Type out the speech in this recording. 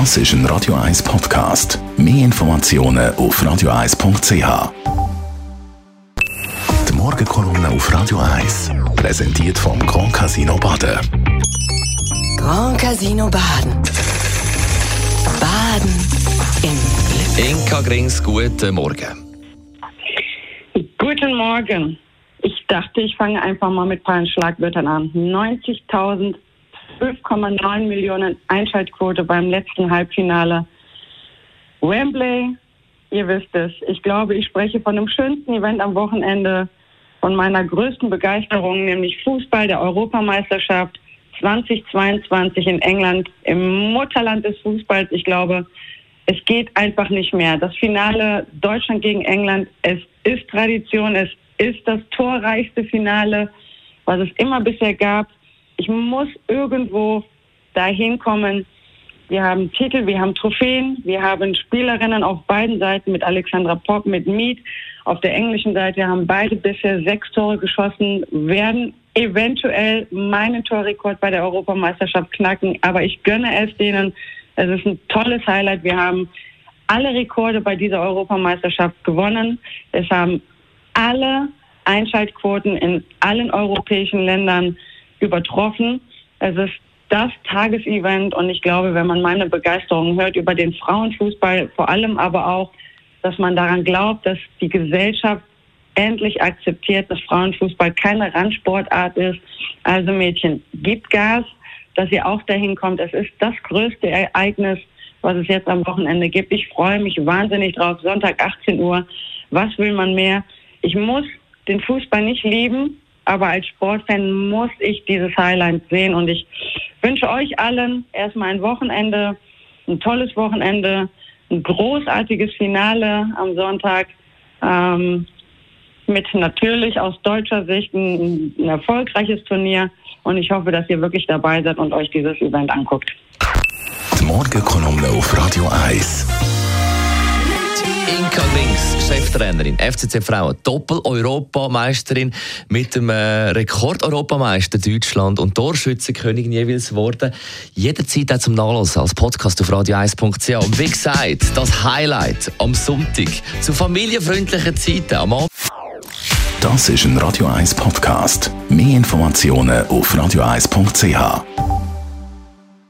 Das ist ein Radio 1 Podcast. Mehr Informationen auf radio1.ch. Die Morgenkolumne auf Radio 1 präsentiert vom Grand Casino Baden. Grand Casino Baden. Baden im Glück. Inka Grings, guten Morgen. Guten Morgen. Ich dachte, ich fange einfach mal mit ein paar Schlagwörtern an. 90.000, 12,9 Millionen Einschaltquote beim letzten Halbfinale. Wembley, ihr wisst es. Ich glaube, ich spreche von dem schönsten Event am Wochenende, von meiner größten Begeisterung, nämlich Fußball der Europameisterschaft 2022 in England, im Mutterland des Fußballs. Ich glaube, es geht einfach nicht mehr. Das Finale Deutschland gegen England, es ist Tradition, es ist das torreichste Finale, was es immer bisher gab. Ich muss irgendwo dahin kommen. Wir haben Titel, wir haben Trophäen, wir haben Spielerinnen auf beiden Seiten mit Alexandra Popp, mit Mead. Auf der englischen Seite haben beide bisher sechs Tore geschossen, werden eventuell meinen Torrekord bei der Europameisterschaft knacken, aber ich gönne es denen. Es ist ein tolles Highlight. Wir haben alle Rekorde bei dieser Europameisterschaft gewonnen. Es haben alle Einschaltquoten in allen europäischen Ländern übertroffen. Es ist das Tagesevent und ich glaube, wenn man meine Begeisterung hört über den Frauenfußball, vor allem aber auch, dass man daran glaubt, dass die Gesellschaft endlich akzeptiert, dass Frauenfußball keine Randsportart ist. Also Mädchen, gibt Gas, dass ihr auch dahin kommt. Es ist das größte Ereignis, was es jetzt am Wochenende gibt. Ich freue mich wahnsinnig drauf. Sonntag 18 Uhr. Was will man mehr? Ich muss den Fußball nicht lieben, aber als Sportfan muss ich dieses Highlight sehen und ich wünsche euch allen erstmal ein Wochenende, ein tolles Wochenende, ein großartiges Finale am Sonntag. Ähm, mit natürlich aus deutscher Sicht ein, ein erfolgreiches Turnier und ich hoffe, dass ihr wirklich dabei seid und euch dieses Event anguckt. Die Morgenkolumne auf Radio 1. Cheftrainerin, FCC Frauen, Doppel-Europameisterin mit dem äh, Rekord-Europameister Deutschland und Torschützenkönigin jeweils geworden. Jederzeit auch zum Nachlesen als Podcast auf radio1.ch. Und wie gesagt, das Highlight am Sonntag zu familienfreundlichen Zeiten am Abend. Das ist ein Radio 1 Podcast. Mehr Informationen auf radio1.ch.